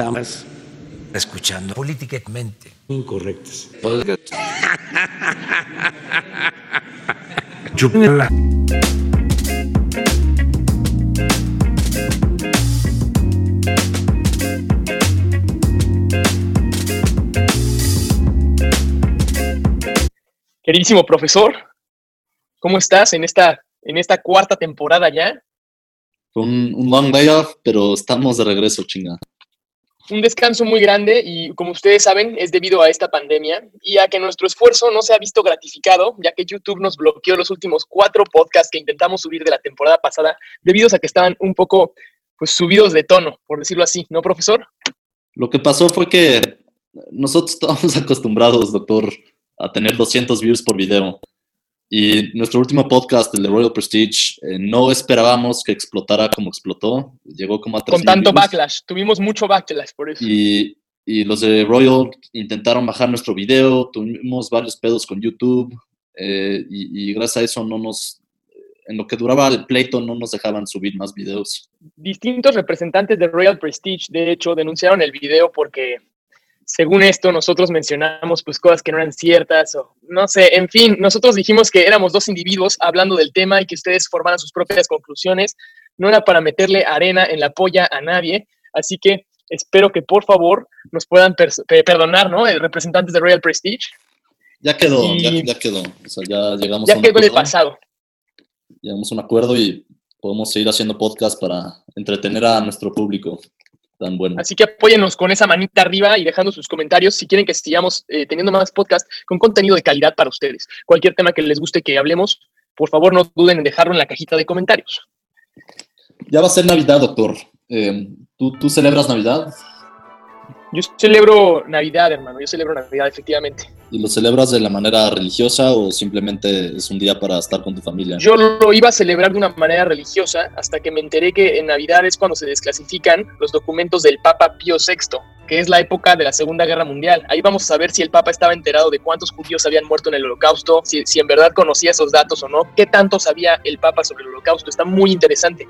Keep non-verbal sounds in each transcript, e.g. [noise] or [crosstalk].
estamos escuchando políticamente incorrectas. [laughs] Chupala. Queridísimo profesor, ¿cómo estás en esta, en esta cuarta temporada ya? Fue un, un long layoff, pero estamos de regreso, chinga. Un descanso muy grande y como ustedes saben es debido a esta pandemia y a que nuestro esfuerzo no se ha visto gratificado, ya que YouTube nos bloqueó los últimos cuatro podcasts que intentamos subir de la temporada pasada debido a que estaban un poco pues, subidos de tono, por decirlo así, ¿no, profesor? Lo que pasó fue que nosotros estábamos [laughs] acostumbrados, doctor, a tener 200 views por video. Y nuestro último podcast, el de Royal Prestige, eh, no esperábamos que explotara como explotó. Llegó como a Con 3,000 tanto views. backlash, tuvimos mucho backlash por eso. Y, y los de Royal intentaron bajar nuestro video, tuvimos varios pedos con YouTube. eh, y, y gracias a eso no nos, en lo que duraba el pleito, no nos dejaban subir más videos. Distintos representantes de Royal Prestige, de hecho, denunciaron el video porque, según esto, nosotros mencionamos pues cosas que no eran ciertas o no sé, en fin, nosotros dijimos que éramos dos individuos hablando del tema y que ustedes formaran sus propias conclusiones. No era para meterle arena en la polla a nadie, así que espero que por favor nos puedan perdonar, ¿no? Eh, Representantes de Royal Prestige. Ya quedó, Y- ya, ya quedó. O sea, ya llegamos a Ya un quedó el pasado. llegamos a un acuerdo y podemos seguir haciendo podcast para entretener a nuestro público tan bueno. Así que apóyennos con esa manita arriba y dejando sus comentarios si quieren que sigamos eh, teniendo más podcast con contenido de calidad para ustedes. Cualquier tema que les guste que hablemos, por favor no duden en dejarlo en la cajita de comentarios. Ya va a ser Navidad, doctor. Eh, ¿tú, ¿Tú celebras Navidad? Yo celebro Navidad, hermano, yo celebro Navidad, efectivamente. ¿Y lo celebras de la manera religiosa o simplemente es un día para estar con tu familia? Yo lo iba a celebrar de una manera religiosa hasta que me enteré que en Navidad es cuando se desclasifican los documentos del Papa Pío VI, que es la época de la Segunda Guerra Mundial. Ahí vamos a saber si el Papa estaba enterado de cuántos judíos habían muerto en el Holocausto, si, si en verdad conocía esos datos o no, qué tanto sabía el Papa sobre el Holocausto. Está muy interesante.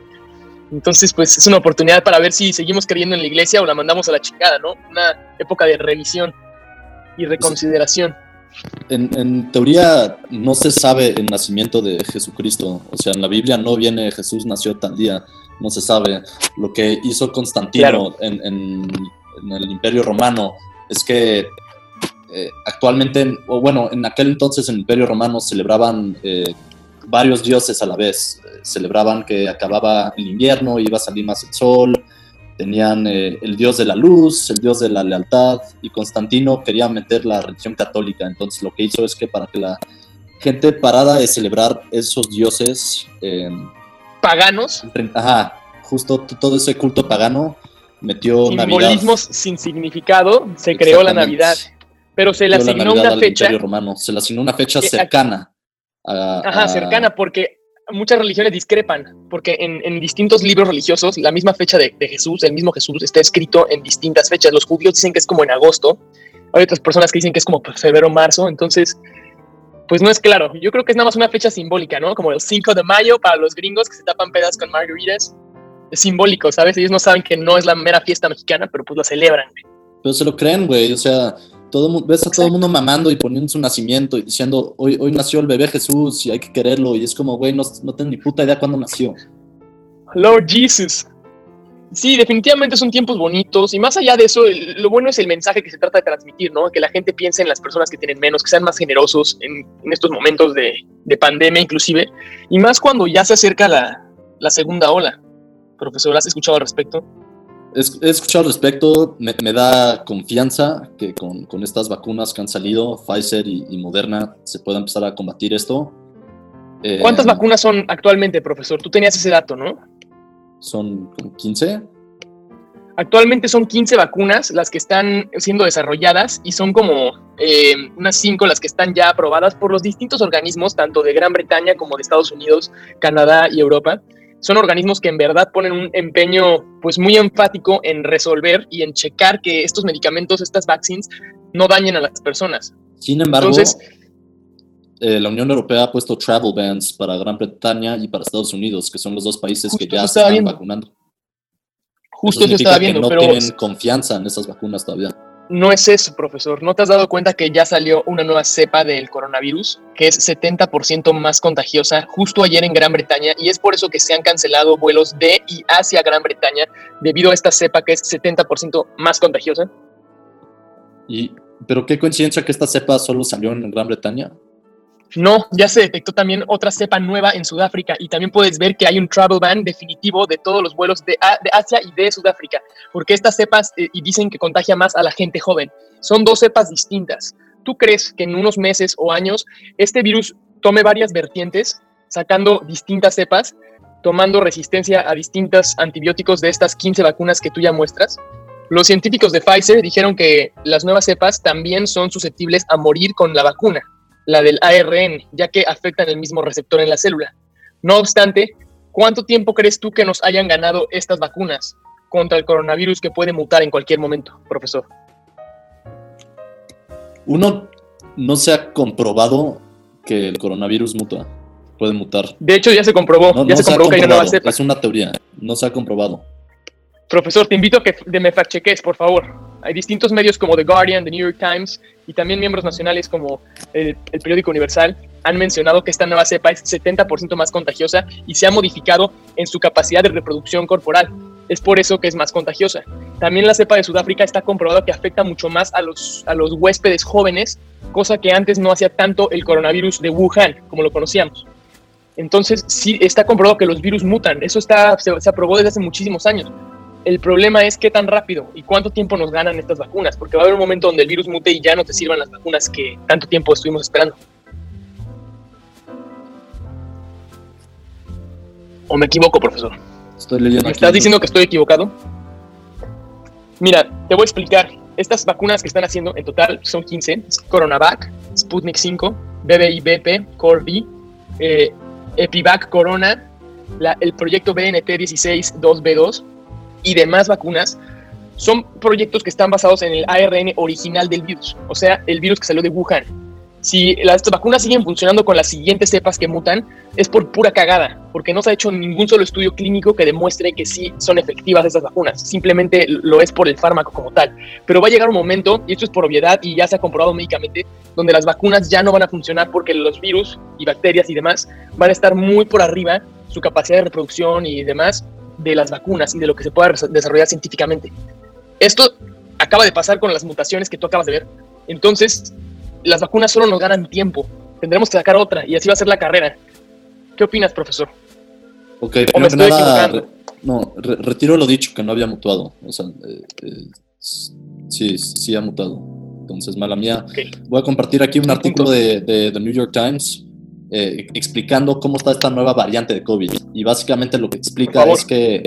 Entonces, pues es una oportunidad para ver si seguimos creyendo en la iglesia o la mandamos a la chingada, ¿no? Una época de revisión y reconsideración. En, en teoría no se sabe el nacimiento de Jesucristo. O sea, en la Biblia no viene Jesús nació tal día. No se sabe. Lo que hizo Constantino Claro. en, en- en el Imperio Romano es que eh, actualmente, o bueno, en aquel entonces en el Imperio Romano celebraban eh, varios dioses a la vez. Eh, celebraban que acababa el invierno, iba a salir más el sol. Tenían eh, el dios de la luz, el dios de la lealtad, y Constantino quería meter la religión católica. Entonces lo que hizo es que para que la gente parara de celebrar esos dioses, eh, Paganos, ajá, justo todo ese culto pagano, metió Navidad. simbolismos sin significado, se creó la. Navidad. Pero se le asignó una fecha, Romano. Se le asignó una fecha cercana. A- ajá, a- cercana, porque muchas religiones discrepan, porque en, en distintos libros religiosos la misma fecha de, de Jesús, el mismo Jesús, está escrito en distintas fechas. Los judíos dicen que es como en agosto, hay otras personas que dicen que es como pues, febrero, marzo, entonces, pues no es claro. Yo creo que es nada más una fecha simbólica, ¿no? Como el 5 de mayo para los gringos que se tapan pedas con margaritas. Es simbólico, ¿sabes? Ellos no saben que no es la mera fiesta mexicana, pero pues la celebran. Pero se lo creen, güey. O sea, todo, ves a todo el mundo mamando y poniendo su nacimiento y diciendo, hoy, hoy nació el bebé Jesús y hay que quererlo. Y es como, güey, no, no tengo ni puta idea cuándo nació. Lord Jesus. Sí, definitivamente son tiempos bonitos y más allá de eso, el- lo bueno es el mensaje que se trata de transmitir, ¿no? Que la gente piense en las personas que tienen menos, que sean más generosos en, en estos momentos de, de pandemia inclusive, y más cuando ya se acerca la, la segunda ola. Profesor, ¿has escuchado al respecto? He escuchado al respecto, me, me da confianza que con, con estas vacunas que han salido, Pfizer y, y Moderna, se pueda empezar a combatir esto. Eh, ¿Cuántas vacunas son actualmente, profesor? Tú tenías ese dato, ¿no? Son como 15. Actualmente son 15 vacunas las que están siendo desarrolladas y son como eh, unas 5 las que están ya aprobadas por los distintos organismos, tanto de Gran Bretaña como de Estados Unidos, Canadá y Europa. Son organismos que en verdad ponen un empeño pues muy enfático en resolver y en checar que estos medicamentos, estas vaccines, no dañen a las personas. Sin embargo, Entonces- eh, la Unión Europea ha puesto travel bans para Gran Bretaña y para Estados Unidos, que son los dos países que ya se están viendo. vacunando. Justo eso, estaba viendo, que no pero tienen confianza en esas vacunas todavía. No es eso, profesor. ¿No te has dado cuenta que ya salió una nueva cepa del coronavirus que es 70% más contagiosa justo ayer en Gran Bretaña y es por eso que se han cancelado vuelos de y hacia Gran Bretaña debido a esta cepa que es 70% más contagiosa? Y, pero qué coincidencia que esta cepa solo salió en Gran Bretaña. No, ya se detectó también otra cepa nueva en Sudáfrica y también puedes ver que hay un travel ban definitivo de todos los vuelos de, Asia y de Sudáfrica, porque estas cepas eh, y dicen que contagia más a la gente joven. Son dos cepas distintas. ¿Tú crees que en unos meses o años este virus tome varias vertientes, sacando distintas cepas, tomando resistencia a distintos antibióticos de estas 15 vacunas que tú ya muestras? Los científicos de Pfizer dijeron que las nuevas cepas también son susceptibles a morir con la vacuna la del ARN, ya que afectan el mismo receptor en la célula. No obstante, ¿cuánto tiempo crees tú que nos hayan ganado estas vacunas contra el coronavirus que puede mutar en cualquier momento, profesor? Uno, no se ha comprobado que el coronavirus muta, puede mutar. De hecho, ya se comprobó, No, ya no se comprobó que hay una nueva comprobado, cepa. es una teoría, no se ha comprobado. Profesor, te invito a que me fact-cheques, por favor. Hay distintos medios como The Guardian, The New York Times y también miembros nacionales como el, el periódico Universal han mencionado que esta nueva cepa es 70% más contagiosa y se ha modificado en su capacidad de reproducción corporal. Es por eso que es más contagiosa. También la cepa de Sudáfrica está comprobado que afecta mucho más a los, a los huéspedes jóvenes, cosa que antes no hacía tanto el coronavirus de Wuhan, como lo conocíamos. Entonces, sí está comprobado que los virus mutan. Eso está, se, se aprobó desde hace muchísimos años. El problema es qué tan rápido y cuánto tiempo nos ganan estas vacunas, porque va a haber un momento donde el virus mute y ya no te sirvan las vacunas que tanto tiempo estuvimos esperando. ¿O me equivoco, profesor? Estoy leyendo ¿Me estás diciendo que estoy equivocado? Mira, te voy a explicar. Estas vacunas que están haciendo en total son 15. Es Coronavac, Sputnik 5, BBI-BP, Corvi, eh, Epivac Corona, la- el proyecto BNT16-2B2 y demás vacunas. Son proyectos que están basados en el ARN original del virus, o sea, el virus que salió de Wuhan. Si las vacunas siguen funcionando con las siguientes cepas que mutan, es por pura cagada, porque no se ha hecho ningún solo estudio clínico que demuestre que sí son efectivas esas vacunas. Simplemente lo es por el fármaco como tal. Pero va a llegar un momento, y esto es por obviedad y ya se ha comprobado médicamente, donde las vacunas ya no van a funcionar porque los virus y bacterias y demás van a estar muy por arriba su capacidad de reproducción y demás de las vacunas y de lo que se pueda desarrollar científicamente. Esto acaba de pasar con las mutaciones que tú acabas de ver. Entonces, las vacunas solo nos ganan tiempo. Tendremos que sacar otra y así va a ser la carrera. ¿Qué opinas, profesor? Ok, ¿O me primero que estoy nada, equivocando? re- no, re- retiro lo dicho, que no había mutuado. O sea, eh, eh, sí, sí ha mutado. Entonces, mala mía. Voy a compartir aquí un artículo de, de The New York Times eh, explicando cómo está esta nueva variante de COVID. Y básicamente lo que explica es que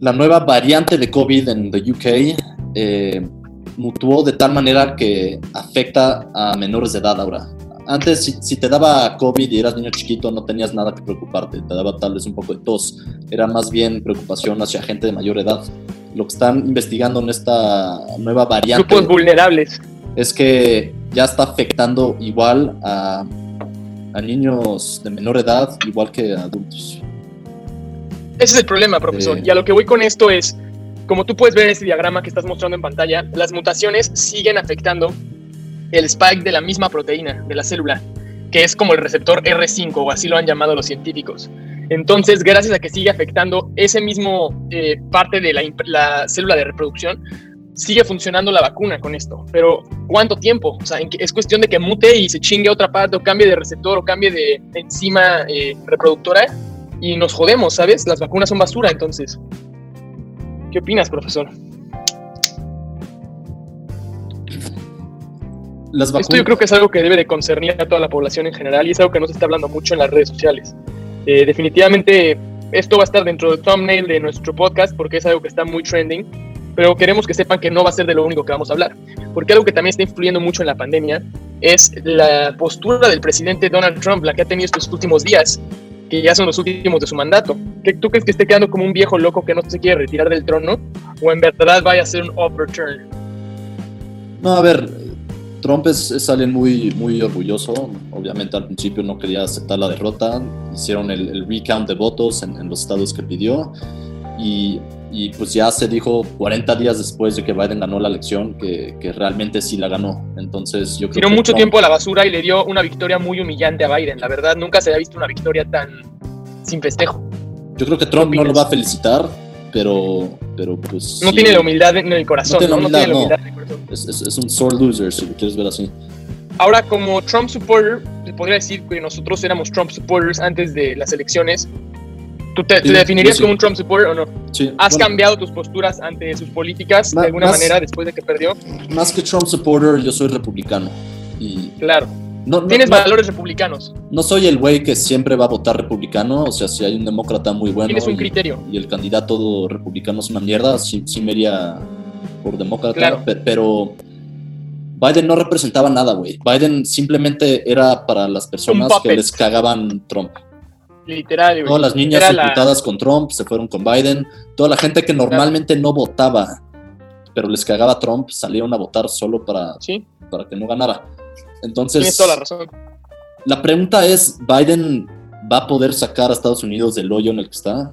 la nueva variante de COVID en the UK eh, mutuó de tal manera que afecta a menores de edad ahora. Antes, si, si te daba COVID y eras niño chiquito, no tenías nada que preocuparte. Te daba tal vez un poco de tos. Era más bien preocupación hacia gente de mayor edad. Lo que están investigando en esta nueva variante Grupos vulnerables. es que ya está afectando igual a, a niños de menor edad, igual que a adultos. Ese es el problema, profesor. Y a lo que voy con esto es, como tú puedes ver en este diagrama que estás mostrando en pantalla, las mutaciones siguen afectando el spike de la misma proteína de la célula, que es como el receptor R5, o así lo han llamado los científicos. Entonces, gracias a que sigue afectando ese mismo eh, parte de la célula de reproducción, sigue funcionando la vacuna con esto. Pero, ¿cuánto tiempo? O sea, ¿en qué- es cuestión de que mute y se chingue otra parte, o cambie de receptor, o cambie de enzima eh, reproductora, y nos jodemos, ¿sabes? Las vacunas son basura, entonces. ¿Qué opinas, profesor? Las Esto yo vacunas, creo que es algo que debe de concernir a toda la población en general y es algo que no se está hablando mucho en las redes sociales. Eh, definitivamente esto va a estar dentro del thumbnail de nuestro podcast porque es algo que está muy trending, pero queremos que sepan que no va a ser de lo único que vamos a hablar. Porque algo que también está influyendo mucho en la pandemia es la postura del presidente Donald Trump, la que ha tenido estos últimos días, que ya son los últimos de su mandato. ¿Qué, ¿Tú crees que esté quedando como un viejo loco que no se quiere retirar del trono? ¿O en verdad vaya a ser un overturn? no, a ver, Trump es, es alguien muy, muy orgulloso. Obviamente al principio no quería aceptar la derrota. Hicieron el, el recount de votos en, en los estados que pidió. Y y pues ya se dijo 40 días después de que Biden ganó la elección que, que realmente sí la ganó. Entonces yo creo Tiró que mucho Trump- tiempo a la basura y le dio una victoria muy humillante a Biden. La verdad, nunca se había visto una victoria tan sin festejo. Yo creo que Trump no lo va a felicitar, pero, pero pues... No sí, tiene la humildad en el corazón. tiene No, No tiene la humildad, humildad en el corazón. Es, es- es un sore loser, si lo quieres ver así. Ahora, como Trump supporter, te podría decir que nosotros éramos Trump supporters antes de las elecciones. ¿Tú te, definirías sí. como un Trump supporter o no? Sí, ¿Has bueno, cambiado tus posturas ante sus políticas de alguna más- manera después de que perdió? Más que Trump supporter, yo soy republicano. Y Claro. no, no- Tienes no- valores republicanos. no soy el güey que siempre va a votar republicano, o sea, si hay un demócrata muy bueno Tienes un y, criterio. y el candidato republicano es una mierda, sí, sí me iría por demócrata, Claro. pe- pero Biden no representaba nada, güey. Biden simplemente era para las personas que les cagaban Trump. Literal. güey. Todas las niñas Era la- imputadas con Trump se fueron con Biden. Toda la gente que normalmente no votaba, pero les cagaba Trump, salieron a votar solo para, Sí, para que no ganara. Entonces, tienes toda la razón. la pregunta es, ¿Biden va a poder sacar a Estados Unidos del hoyo en el que está?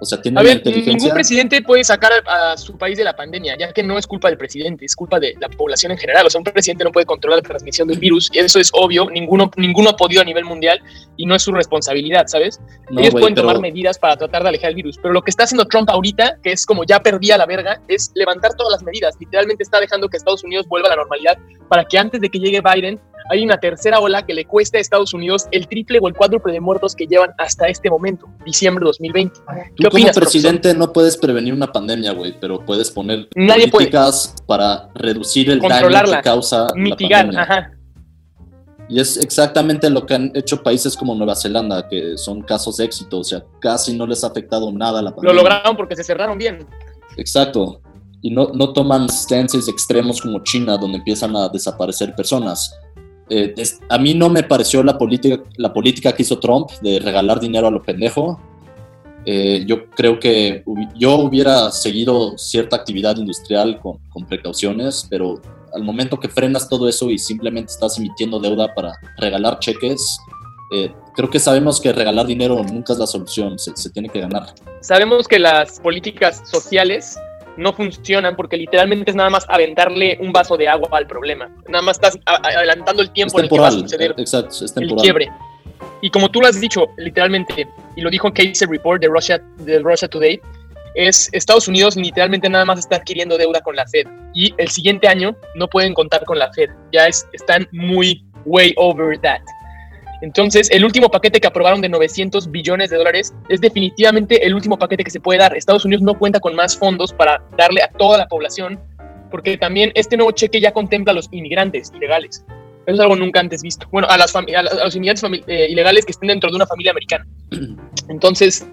O sea, ¿tiene A ver, inteligencia? ningún presidente puede sacar a, a su país de la pandemia, ya que no es culpa del presidente, es culpa de la población en general. O sea, un presidente no puede controlar la transmisión del virus, y eso es obvio, ninguno, ninguno ha podido a nivel mundial y no es su responsabilidad, ¿sabes? No, Ellos pueden pero- tomar medidas para tratar de alejar el virus, pero lo que está haciendo Trump ahorita, que es como ya perdía la verga, es levantar todas las medidas. Literalmente está dejando que Estados Unidos vuelva a la normalidad para que antes de que llegue Biden hay una tercera ola que le cueste a Estados Unidos el triple o el cuádruple de muertos que llevan hasta este momento, diciembre de 2020. Tú ¿Qué como opinas, profesor? presidente no puedes prevenir una pandemia, güey, pero puedes poner Nadie puede. políticas para reducir el daño Controlarla, que causa Mitigar, la pandemia. ajá. Y es exactamente lo que han hecho países como Nueva Zelanda, que son casos de éxito, o sea, casi no les ha afectado nada la Lo pandemia. lograron porque se cerraron bien. Exacto. Y no, no toman stances extremos como China, donde empiezan a desaparecer personas. Eh, es- a mí no me pareció la política, la política que hizo Trump de regalar dinero a lo pendejo. Eh, yo creo que hubi- yo hubiera seguido cierta actividad industrial con, con precauciones, pero al momento que frenas todo eso y simplemente estás emitiendo deuda para regalar cheques, eh, creo que sabemos que regalar dinero nunca es la solución, se, se tiene que ganar. Sabemos que las políticas sociales no funcionan porque literalmente es nada más aventarle un vaso de agua al problema. Nada más estás adelantando el tiempo en el que va a temporal, suceder exacto, es el temporal. quiebre. Y como tú lo has dicho, literalmente, y lo dijo Casey Report de Russia, de Russia Today, es Estados Unidos literalmente nada más está adquiriendo deuda con la Fed. Y el siguiente año no pueden contar con la Fed. Ya es, están muy way over that. Entonces, el último paquete que aprobaron de 900 billones de dólares es definitivamente el último paquete que se puede dar. Estados Unidos no cuenta con más fondos para darle a toda la población, porque también este nuevo cheque ya contempla a los inmigrantes ilegales. Eso es algo nunca antes visto. Bueno, a, las a a los inmigrantes eh, ilegales que estén dentro de una familia americana. [clears throat] Entonces,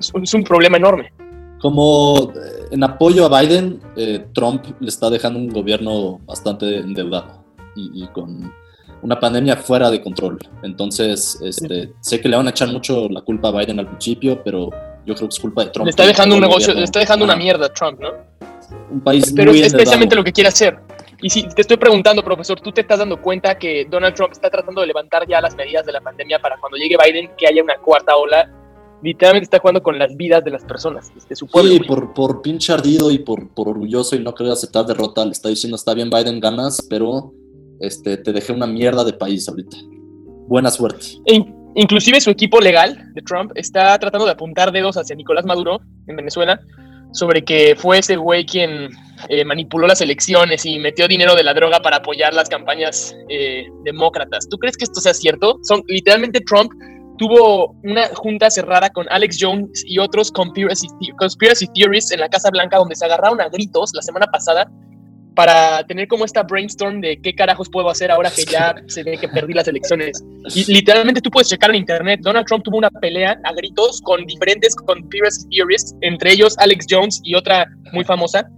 es un, es un problema enorme. Como eh, en apoyo a Biden, eh, Trump le está dejando un gobierno bastante endeudado y, y con una pandemia fuera de control. Entonces, este, sé que le van a echar mucho la culpa a Biden al principio, pero yo creo que es culpa de Trump. Le está dejando un negocio, gobierno. le está dejando una Ajá. mierda a Trump, ¿no? Un país Pero muy es especialmente lo que quiere hacer. Y si te estoy preguntando, profesor, ¿tú te estás dando cuenta que Donald Trump está tratando de levantar ya las medidas de la pandemia para cuando llegue Biden que haya una cuarta ola? Literalmente está jugando con las vidas de las personas, de su pueblo. Sí, por, por pinche ardido y por, por orgulloso y no querer aceptar derrota, le está diciendo, está bien Biden, ganas, pero este, te dejé una mierda de país ahorita. Buena suerte. In- inclusive su equipo legal de Trump está tratando de apuntar dedos hacia Nicolás Maduro en Venezuela sobre que fue ese güey quien eh, manipuló las elecciones y metió dinero de la droga para apoyar las campañas eh, demócratas. ¿Tú crees que esto sea cierto? Son literalmente Trump tuvo una junta cerrada con Alex Jones y otros conspiracy, conspiracy theorists en la Casa Blanca donde se agarraron a gritos la semana pasada para tener como esta brainstorm de qué carajos puedo hacer ahora que ya se ve que perdí las elecciones. Y literalmente tú puedes checar en internet, Donald Trump tuvo una pelea a gritos con diferentes conspiracy theorists, entre ellos Alex Jones y otra muy famosa,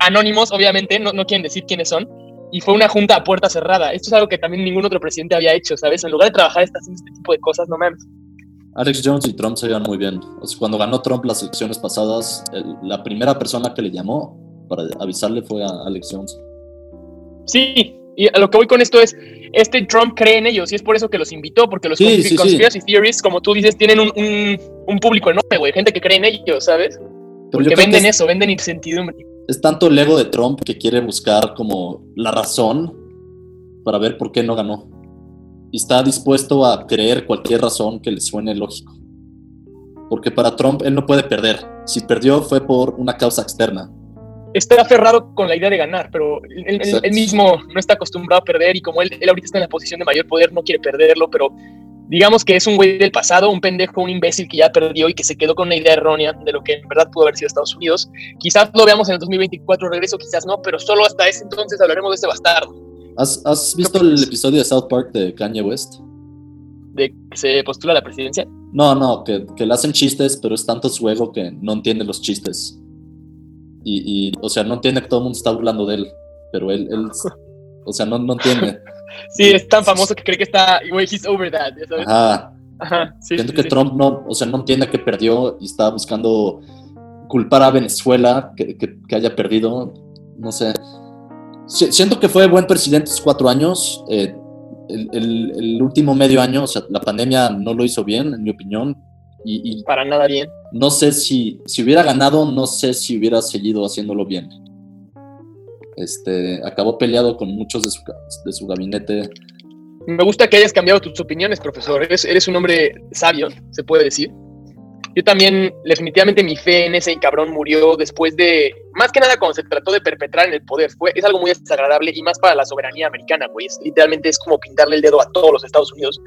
anónimos obviamente, no, no quieren decir quiénes son, y fue una junta a puerta cerrada. Esto es algo que también ningún otro presidente había hecho, ¿sabes? En lugar de trabajar está haciendo este tipo de cosas, no mames. Alex Jones y Trump se llevan muy bien. Cuando ganó Trump las elecciones pasadas, la primera persona que le llamó para avisarle fue a Alex Jones. Sí, y a lo que voy con esto es, este Trump cree en ellos y es por eso que los invitó, porque los Sí, sí, sí. conspiracy theories, como tú dices, tienen un, un- un público enorme, güey, gente que cree en ellos, ¿sabes? Porque venden eso, venden incertidumbre. Es tanto el ego de Trump que quiere buscar como la razón para ver por qué no ganó. Y está dispuesto a creer cualquier razón que le suene lógico. Porque para Trump él no puede perder. Si perdió fue por una causa externa. Está aferrado con la idea de ganar, pero él, mismo no está acostumbrado a perder y como él, él ahorita está en la posición de mayor poder, no quiere perderlo, pero digamos que es un güey del pasado, un pendejo, un imbécil que ya perdió y que se quedó con una idea errónea de lo que en verdad pudo haber sido Estados Unidos. Quizás lo veamos en el 2024 regreso, quizás no, pero solo hasta ese entonces hablaremos de ese bastardo. ¿Has, visto el episodio de South Park de Kanye West? ¿De que se postula a la presidencia? No, no, que, le hacen chistes, pero es tanto su ego que no entiende los chistes. Y, o sea, no entiende que todo el mundo está hablando de él, pero él, él o sea, no, no entiende. [laughs] Sí, es tan famoso que cree que está, güey, he's over that, ¿sabes? Ajá. Ajá, sí, Siento que Trump no, o sea, no entiende que perdió y está buscando culpar a Venezuela que, que, haya perdido. No sé. Siento que fue buen presidente estos cuatro años. Eh, el, el, último medio año, o sea, la pandemia no lo hizo bien, en mi opinión. Y, y Para nada bien. No sé si, si hubiera ganado, no sé si hubiera seguido haciéndolo bien. Este, acabó peleado con muchos de su, de su gabinete. Me gusta que hayas cambiado tus opiniones, profesor. Eres, eres un hombre sabio, se puede decir. Yo también, definitivamente, mi fe en ese cabrón murió después de, más que nada cuando se trató de perpetrar en el poder. Fue, es algo muy desagradable y más para la soberanía americana, güey. literalmente es como pintarle el dedo a todos los Estados Unidos.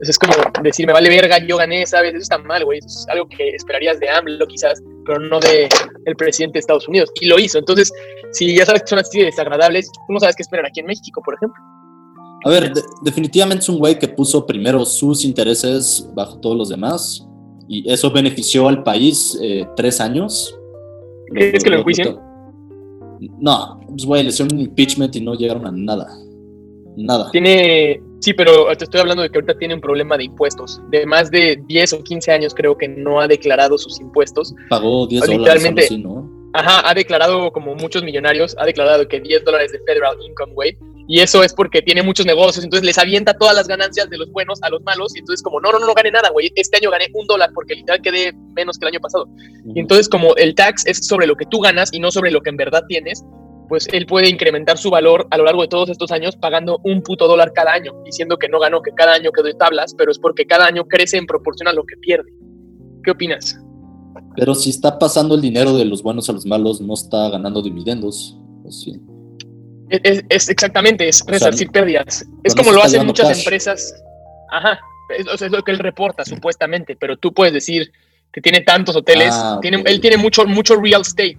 Es como decir, me vale verga, yo gané, ¿sabes? Eso está mal, güey. es algo que esperarías de AMLO, quizás, pero no de el presidente de Estados Unidos. Y lo hizo. Entonces, si ya sabes que son así desagradables, tú no sabes qué esperar aquí en México, por ejemplo. A ver, definitivamente es un güey que puso primero sus intereses bajo todos los demás. Y eso benefició al país eh, tres años. ¿Crees que lo enjuician? No, pues güey, le hicieron un impeachment y no llegaron a nada. Nada. Tiene, sí, pero te estoy hablando de que ahorita tiene un problema de impuestos. De más de 10 o 15 años creo que no ha declarado sus impuestos. Pagó 10 dólares, ¿no? Ajá, ha declarado como muchos millonarios, ha declarado que 10 dólares de federal income, güey. Y eso es porque tiene muchos negocios, entonces les avienta todas las ganancias de los buenos a los malos. Y entonces, como no, no, no, no gané nada, güey. Este año gané un dólar porque literal quedé menos que el año pasado. Y entonces, como el tax es sobre lo que tú ganas y no sobre lo que en verdad tienes, pues él puede incrementar su valor a lo largo de todos estos años pagando un puto dólar cada año, diciendo que no ganó, que cada año quedó de tablas, pero es porque cada año crece en proporción a lo que pierde. ¿Qué opinas? Pero si está pasando el dinero de los buenos a los malos, no está ganando dividendos. sí? es, exactamente, es resarcir pérdidas. Es como lo hacen muchas empresas. Ajá, es, es, lo que él reporta supuestamente, pero tú puedes decir, que tiene tantos hoteles, ah, tiene, él tiene mucho, mucho real estate,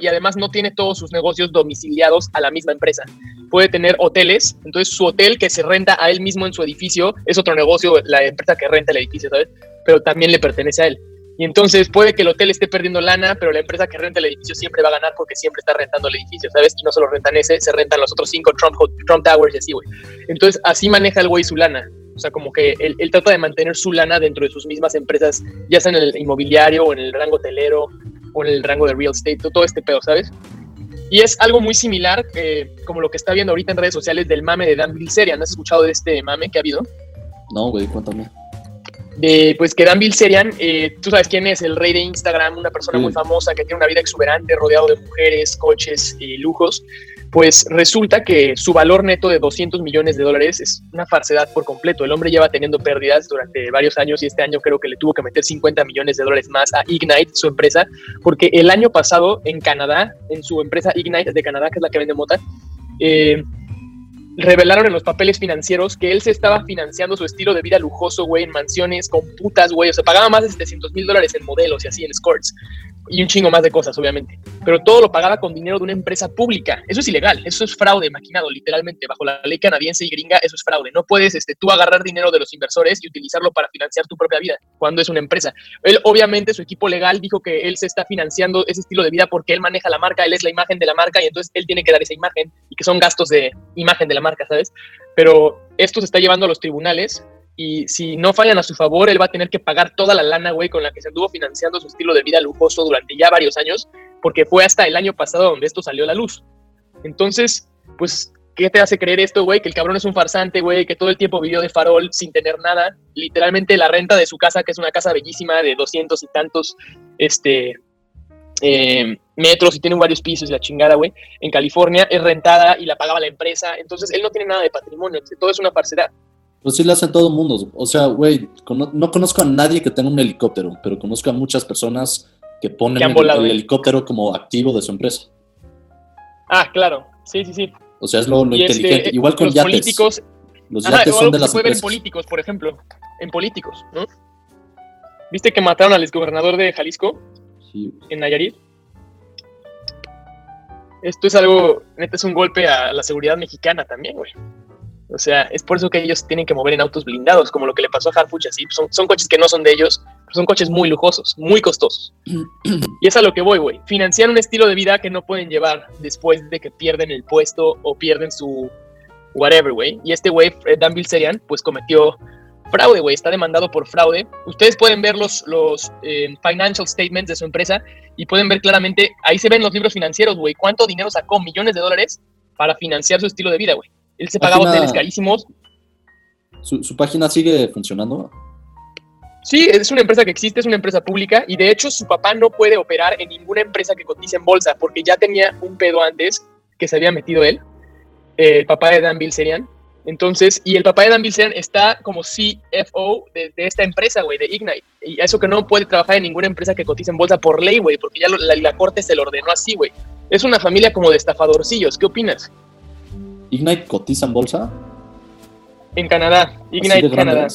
y además no tiene todos sus negocios domiciliados a la misma empresa. Puede tener hoteles, entonces su hotel que se renta a él mismo en su edificio es otro negocio, la empresa que renta el edificio, ¿sabes? Pero también le pertenece a él. Y entonces puede que el hotel esté perdiendo lana, pero la empresa que renta el edificio siempre va a ganar porque siempre está rentando el edificio, ¿sabes? Y no solo rentan ese, se rentan los otros cinco Trump, Trump Towers y así, güey. Entonces así maneja el güey su lana. O sea, como que él, trata de mantener su lana dentro de sus mismas empresas, ya sea en el inmobiliario o en el rango hotelero o en el rango de real estate, todo este pedo, ¿sabes? Y es algo muy similar, eh, como lo que está viendo ahorita en redes sociales del mame de Dan Bilzerian. ¿Has escuchado de este mame que ha habido? No, güey, cuéntame. De, pues que Dan Bilzerian, eh, tú sabes quién es, el rey de Instagram, una persona muy famosa que tiene una vida exuberante, rodeado de mujeres, coches y lujos pues resulta que su valor neto de 200 millones de dólares es una falsedad por completo. El hombre lleva teniendo pérdidas durante varios años y este año creo que le tuvo que meter 50 millones de dólares más a Ignite, su empresa, porque el año pasado en Canadá, en su empresa Ignite de Canadá, que es la que vende mota, eh, revelaron en los papeles financieros que él se estaba financiando su estilo de vida lujoso, güey, en mansiones, con putas, güey. O sea, pagaba más de 700 mil dólares en modelos y así, en escorts y un chingo más de cosas, obviamente. Pero todo lo pagaba con dinero de una empresa pública. Eso es ilegal, eso es fraude maquinado, literalmente. Bajo la ley canadiense y gringa, eso es fraude. No puedes este, tú agarrar dinero de los inversores y utilizarlo para financiar tu propia vida cuando es una empresa. Él, obviamente, su equipo legal dijo que él se está financiando ese estilo de vida porque él maneja la marca, él es la imagen de la marca y entonces él tiene que dar esa imagen y que son gastos de imagen de la marca, ¿sabes? Pero esto se está llevando a los tribunales y si no fallan a su favor, él va a tener que pagar toda la lana, güey, con la que se anduvo financiando su estilo de vida lujoso durante ya varios años, porque fue hasta el año pasado donde esto salió a la luz. Entonces, pues, ¿qué te hace creer esto, güey? Que el cabrón es un farsante, güey, que todo el tiempo vivió de farol sin tener nada. Literalmente la renta de su casa, que es una casa bellísima de doscientos y tantos, este, eh, metros y tiene varios pisos y la chingada, güey. En California es rentada y la pagaba la empresa. Entonces él no tiene nada de patrimonio, todo es una falsedad. Pues sí lo hacen todo el mundo. O sea, güey, no conozco a nadie que tenga un helicóptero, pero conozco a muchas personas que ponen el, helicóptero como activo de su empresa. Ah, claro. Sí, sí, sí. O sea, es lo, este, inteligente. Igual con los yates. Políticos, los yates son de las se puede ver en políticos, por ejemplo. En políticos, ¿no? ¿Viste que mataron al exgobernador de Jalisco? En Nayarit. Esto es algo, neta, es un golpe a la seguridad mexicana también, güey. O sea, es por eso que ellos tienen que mover en autos blindados, como lo que le pasó a Harfuch, así. Son, son coches que no son de ellos, pero son coches muy lujosos, muy costosos. y es a lo que voy, güey. Financian un estilo de vida que no pueden llevar después de que pierden el puesto o pierden su whatever, güey. Y este güey, Dan Bilzerian, pues cometió fraude, güey. Está demandado por fraude. Ustedes pueden ver los, los eh, financial statements de su empresa y pueden ver claramente, ahí se ven los libros financieros, güey. ¿Cuánto dinero sacó? Millones de dólares para financiar su estilo de vida, güey. Él se pagaba hoteles carísimos. ¿Su, página sigue funcionando? Sí, es una empresa que existe, es una empresa pública y de hecho su papá no puede operar en ninguna empresa que cotice en bolsa porque ya tenía un pedo antes que se había metido él, el papá de Dan Bilzerian. Entonces, y el papá de Dan Bilzerian está como CFO de, esta empresa, güey, de Ignite. Y eso que no puede trabajar en ninguna empresa que cotice en bolsa por ley, güey, porque ya la, la corte se lo ordenó así, güey. Es una familia como de estafadorcillos. ¿Qué opinas? ¿Ignite cotiza en bolsa? En Canadá, Ignite Canadá.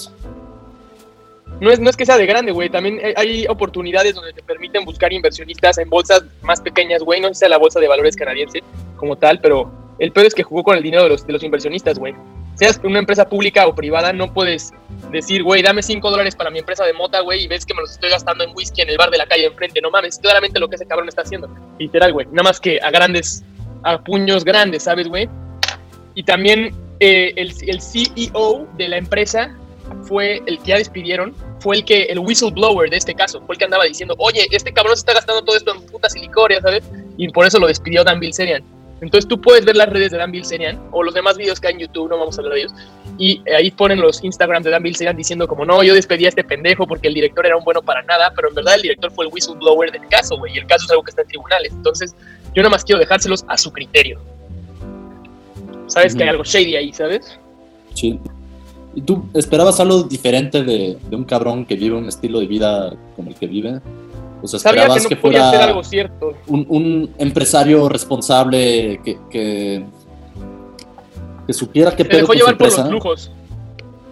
No es, no es que sea de grande, güey. También hay oportunidades donde te permiten buscar inversionistas en bolsas más pequeñas, güey. No sé si sea la bolsa de valores canadiense como tal, pero el peor es que jugó con el dinero de los, de los inversionistas, güey. Seas una empresa pública o privada, no puedes decir, güey, dame 5 dólares para mi empresa de mota, güey, y ves que me los estoy gastando en whisky en el bar de la calle enfrente. No mames, claramente lo que ese cabrón está haciendo. Literal, güey. Nada más que a grandes, a puños grandes, ¿sabes, güey? Y también eh, el, CEO de la empresa fue el que ya despidieron, fue el que, el whistleblower de este caso, fue el que andaba diciendo, oye, este cabrón se está gastando todo esto en putas y ¿sabes? Y por eso lo despidió Dan Bilzerian. Entonces tú puedes ver las redes de Dan Bilzerian o los demás videos que hay en YouTube, no vamos a hablar de ellos, y ahí ponen los Instagram de Dan Bilzerian diciendo como, no, yo despedí a este pendejo porque el director era un bueno para nada, pero en verdad el director fue el whistleblower del caso, güey, y el caso es algo que está en tribunales. Entonces yo nada más quiero dejárselos a su criterio sabes que hay algo shady ahí, ¿sabes? Sí. ¿Y tú esperabas algo diferente de, un cabrón que vive un estilo de vida como el que vive? O sea, esperabas que, fuera algo cierto. Un, empresario responsable que, que, supiera que Se dejó llevar por los lujos.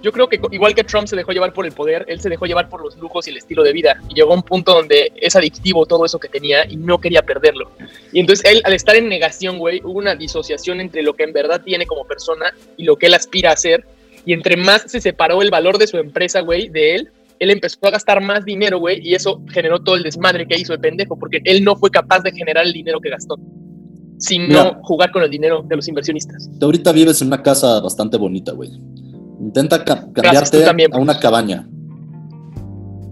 Yo creo que igual que Trump se dejó llevar por el poder, él se dejó llevar por los lujos y el estilo de vida. Y llegó a un punto donde es adictivo todo eso que tenía y no quería perderlo. Y entonces él, al estar en negación, güey, hubo una disociación entre lo que en verdad tiene como persona y lo que él aspira a ser. Y entre más se separó el valor de su empresa, güey, de él, él empezó a gastar más dinero, güey, y eso generó todo el desmadre que hizo el pendejo, porque él no fue capaz de generar el dinero que gastó, sino jugar con el dinero de los inversionistas. Tú ahorita vives en una casa bastante bonita, güey. Intenta cambiarte a una cabaña.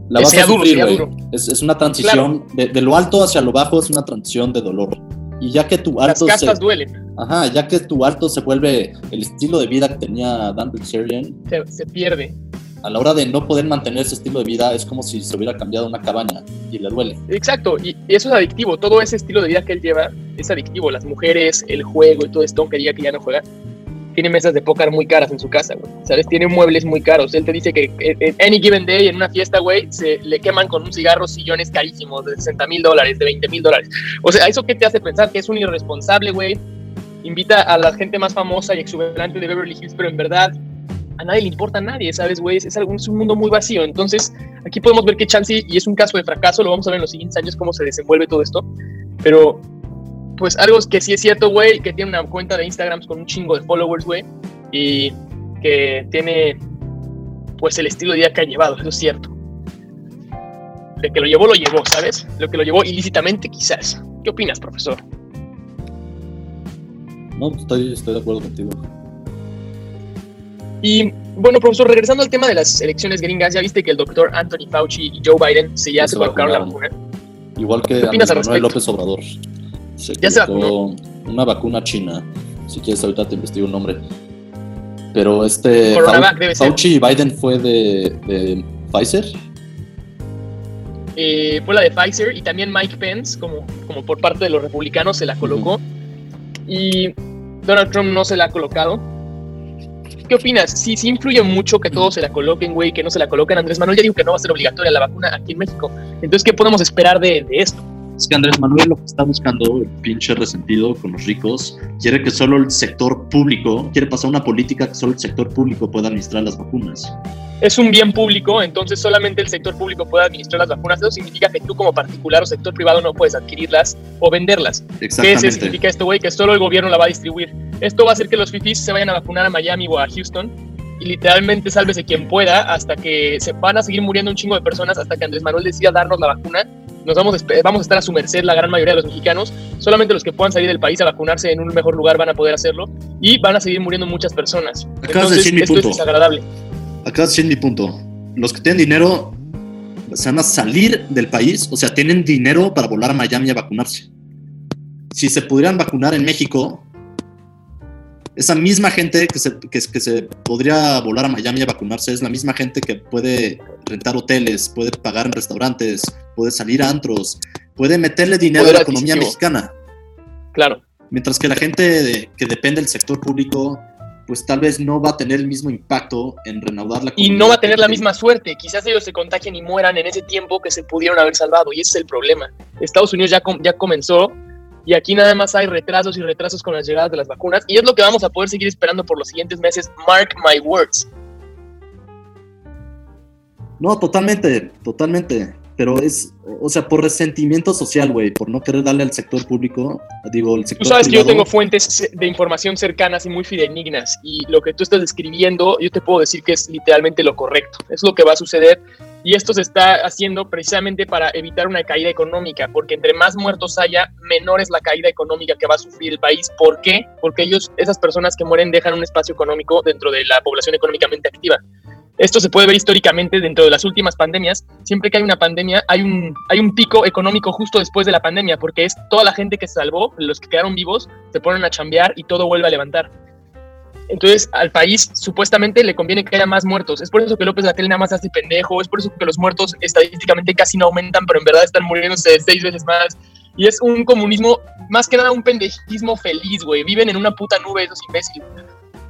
La vas a sufrir, güey. Es, una transición de, lo alto hacia lo bajo, es una transición de dolor. Y ya que tu alto. Las casas duelen. Ajá, ya que tu alto se vuelve el estilo de vida que tenía Dan Bilzerian. Se, se pierde. A la hora de no poder mantener ese estilo de vida, es como si se hubiera cambiado una cabaña y le duele. Exacto, y eso es adictivo. Todo ese estilo de vida que él lleva es adictivo. Las mujeres, el juego y todo esto, aunque diga que ya no juega, tiene mesas de póker muy caras en su casa, güey. ¿Sabes? Tiene muebles muy caros. Él te dice que en any given day, en una fiesta, güey, se le queman con un cigarro sillones carísimos de 60 mil dólares, de 20 mil dólares. O sea, ¿eso qué te hace pensar? Que es un irresponsable, güey. Invita a la gente más famosa y exuberante de Beverly Hills, pero en verdad a nadie le importa a nadie, ¿sabes, güey? Es, es un mundo muy vacío. Entonces, aquí podemos ver que Chansey, y es un caso de fracaso, lo vamos a ver en los siguientes años cómo se desenvuelve todo esto. Pero pues algo que sí es cierto, güey, que tiene una cuenta de Instagram con un chingo de followers, güey, y que tiene, pues, el estilo de vida que ha llevado, eso es cierto. De que lo llevó, lo llevó, ¿sabes? Lo que lo llevó ilícitamente, quizás. ¿Qué opinas, profesor? No, estoy, estoy de acuerdo contigo. Y bueno, profesor, regresando al tema de las elecciones gringas, ya viste que el doctor Anthony Fauci y Joe Biden se ya, se, colocaron la vacuna. Igual que Manuel López Obrador se ya se una vacuna china. Si quieres, ahorita te investigo un nombre. Pero este. Fauci y Biden fue de, Pfizer. eh, fue la de Pfizer y también Mike Pence, como, como por parte de los republicanos, se la colocó. Y Donald Trump no se la ha colocado. ¿Qué opinas? Sí, sí influye mucho que todos se la coloquen, güey, que no se la coloquen. Andrés Manuel ya dijo que no va a ser obligatoria la vacuna aquí en México. Entonces, ¿qué podemos esperar de, de esto? Es que Andrés Manuel lo que está buscando, el pinche resentido con los ricos, quiere que solo el sector público, quiere pasar una política que solo el sector público pueda administrar las vacunas. Es un bien público, entonces solamente el sector público puede administrar las vacunas. Eso significa que tú como particular o sector privado no puedes adquirirlas o venderlas. ¿Qué significa esto, güey? Que solo el gobierno la va a distribuir. Esto va a hacer que los fifís se vayan a vacunar a Miami o a Houston y literalmente sálvese quien pueda hasta que se van a seguir muriendo un chingo de personas hasta que Andrés Manuel decida darnos la vacuna nos vamos, vamos a estar a su merced la gran mayoría de los mexicanos. Solamente los que puedan salir del país a vacunarse en un mejor lugar van a poder hacerlo y van a seguir muriendo muchas personas. Acabas de decir mi punto. Es desagradable. Acabas de decir mi punto. Los que tienen dinero se van a salir del país, o sea, tienen dinero para volar a Miami a vacunarse. Si se pudieran vacunar en México, esa misma gente que se, que, se podría volar a Miami a vacunarse es la misma gente que puede rentar hoteles, puede pagar en restaurantes, puede salir a antros, puede meterle dinero a la economía mexicana. Claro. Mientras que la gente que depende del sector público, pues tal vez no va a tener el mismo impacto en reanudar la economía. Y no va a tener la misma suerte. Quizás ellos se contagien y mueran en ese tiempo que se pudieron haber salvado. Y ese es el problema. Estados Unidos ya, ya comenzó y aquí nada más hay retrasos y retrasos con las llegadas de las vacunas y es lo que vamos a poder seguir esperando por los siguientes meses. Mark my words. No, totalmente, totalmente. Pero es, o sea, por resentimiento social, güey, por no querer darle al sector público, digo, el sector Tú sabes que yo tengo fuentes de información cercanas y muy fidenignas, y lo que tú estás describiendo, yo te puedo decir que es literalmente lo correcto. Es lo que va a suceder y esto se está haciendo precisamente para evitar una caída económica, porque entre más muertos haya, menor es la caída económica que va a sufrir el país. ¿Por qué? Porque ellos, esas personas que mueren, dejan un espacio económico dentro de la población económicamente activa. Esto se puede ver históricamente dentro de las últimas pandemias. Siempre que hay una pandemia, hay un, hay un pico económico justo después de la pandemia, porque es toda la gente que se salvó, los que quedaron vivos, se ponen a chambear y todo vuelve a levantar. Entonces, al país supuestamente le conviene que haya más muertos. Es por eso que López Gatel nada más hace pendejo, es por eso que los muertos estadísticamente casi no aumentan, pero en verdad están muriéndose seis veces más. Y es un comunismo, más que nada un pendejismo feliz, güey. Viven en una puta nube esos imbéciles.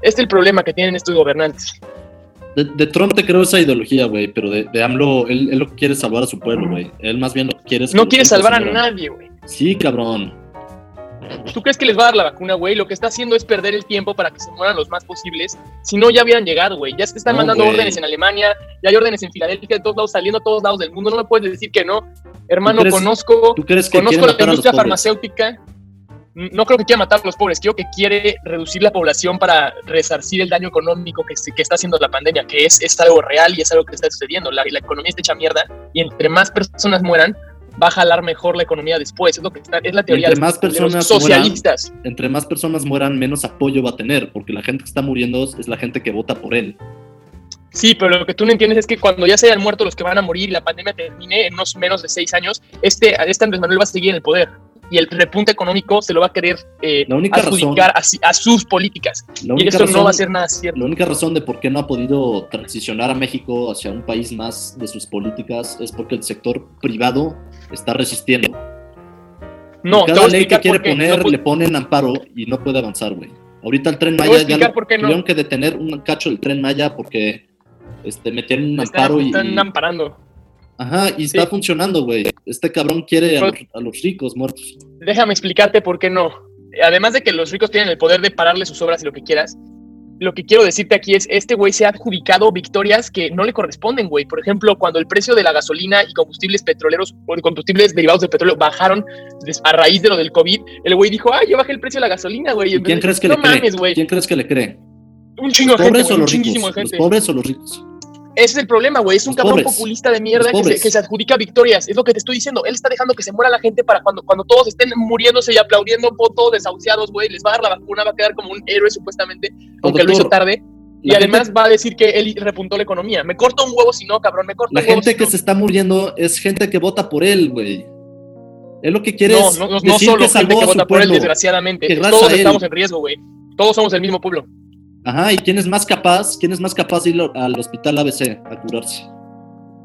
Este es el problema que tienen estos gobernantes. De, Trump te creo esa ideología, güey, pero de, de AMLO, él, él, lo que quiere salvar a su pueblo, güey. Él más bien lo que quiere es... No quiere salvar a nadie, güey. Sí, cabrón. ¿Tú crees que les va a dar la vacuna, güey? Lo que está haciendo es perder el tiempo para que se mueran los más posibles. Si no, ya hubieran llegado, güey. Ya se están mandando órdenes en Alemania, ya hay órdenes en Filadelfia, de todos lados, saliendo a todos lados del mundo. No me puedes decir que no. Hermano, conozco, conozco la industria farmacéutica. No creo que quiera matar a los pobres, creo que quiere reducir la población para resarcir el daño económico que, que está haciendo la pandemia, que es, es algo real y es algo que está sucediendo. La, la economía está hecha mierda y entre más personas mueran, va a jalar mejor la economía después. Es lo que está, es la teoría entre más personas socialistas. entre más personas mueran, menos apoyo va a tener, porque la gente que está muriendo es la gente que vota por él. Sí, pero lo que tú no entiendes es que cuando ya se hayan muerto los que van a morir y la pandemia termine en unos menos de seis años, este, este Andrés Manuel va a seguir en el poder y el repunte económico se lo va a querer eh, adjudicar a, sus políticas. Y eso no va a ser nada cierto. La única razón de por qué no ha podido transicionar a México hacia un país más de sus políticas es porque el sector privado está resistiendo. No, cada ley que quiere poner le ponen amparo y no puede avanzar, güey. Ahorita el tren Maya ya lo, tuvieron que detener un cacho del tren Maya porque este, metieron un amparo y. Están amparando. Ajá, y está funcionando, güey. Este cabrón quiere a los, ricos muertos. Déjame explicarte por qué no. Además de que los ricos tienen el poder de pararle sus obras y lo que quieras, lo que quiero decirte aquí es, este güey se ha adjudicado victorias que no le corresponden, güey. Por ejemplo, cuando el precio de la gasolina y combustibles petroleros o combustibles derivados del petróleo bajaron a raíz de lo del COVID, el güey dijo, ah, yo bajé el precio de la gasolina, güey. ¿Quién crees que le cree? ¿Quién crees que le cree? Un chingo de gente, un chinguísimo de gente. ¿Los pobres o los ricos? Ese es el problema, güey. Es un cabrón populista de mierda que se, adjudica victorias. Es lo que te estoy diciendo. Él está dejando que se muera la gente para cuando, cuando todos estén muriéndose y aplaudiendo, todos desahuciados, güey. Les va a dar la vacuna, va a quedar como un héroe supuestamente, aunque lo hizo tarde. Y además va a decir que él repuntó la economía. Me corto un huevo si no, cabrón, me corto La gente que se está muriendo es gente que vota por él, güey. Es lo que quiere no, no, no, no solo gente que vota por él, desgraciadamente. Todos estamos en riesgo, güey. Todos somos el mismo pueblo. Ajá, ¿y quién es más capaz? ¿Quién es más capaz de ir al hospital ABC a curarse?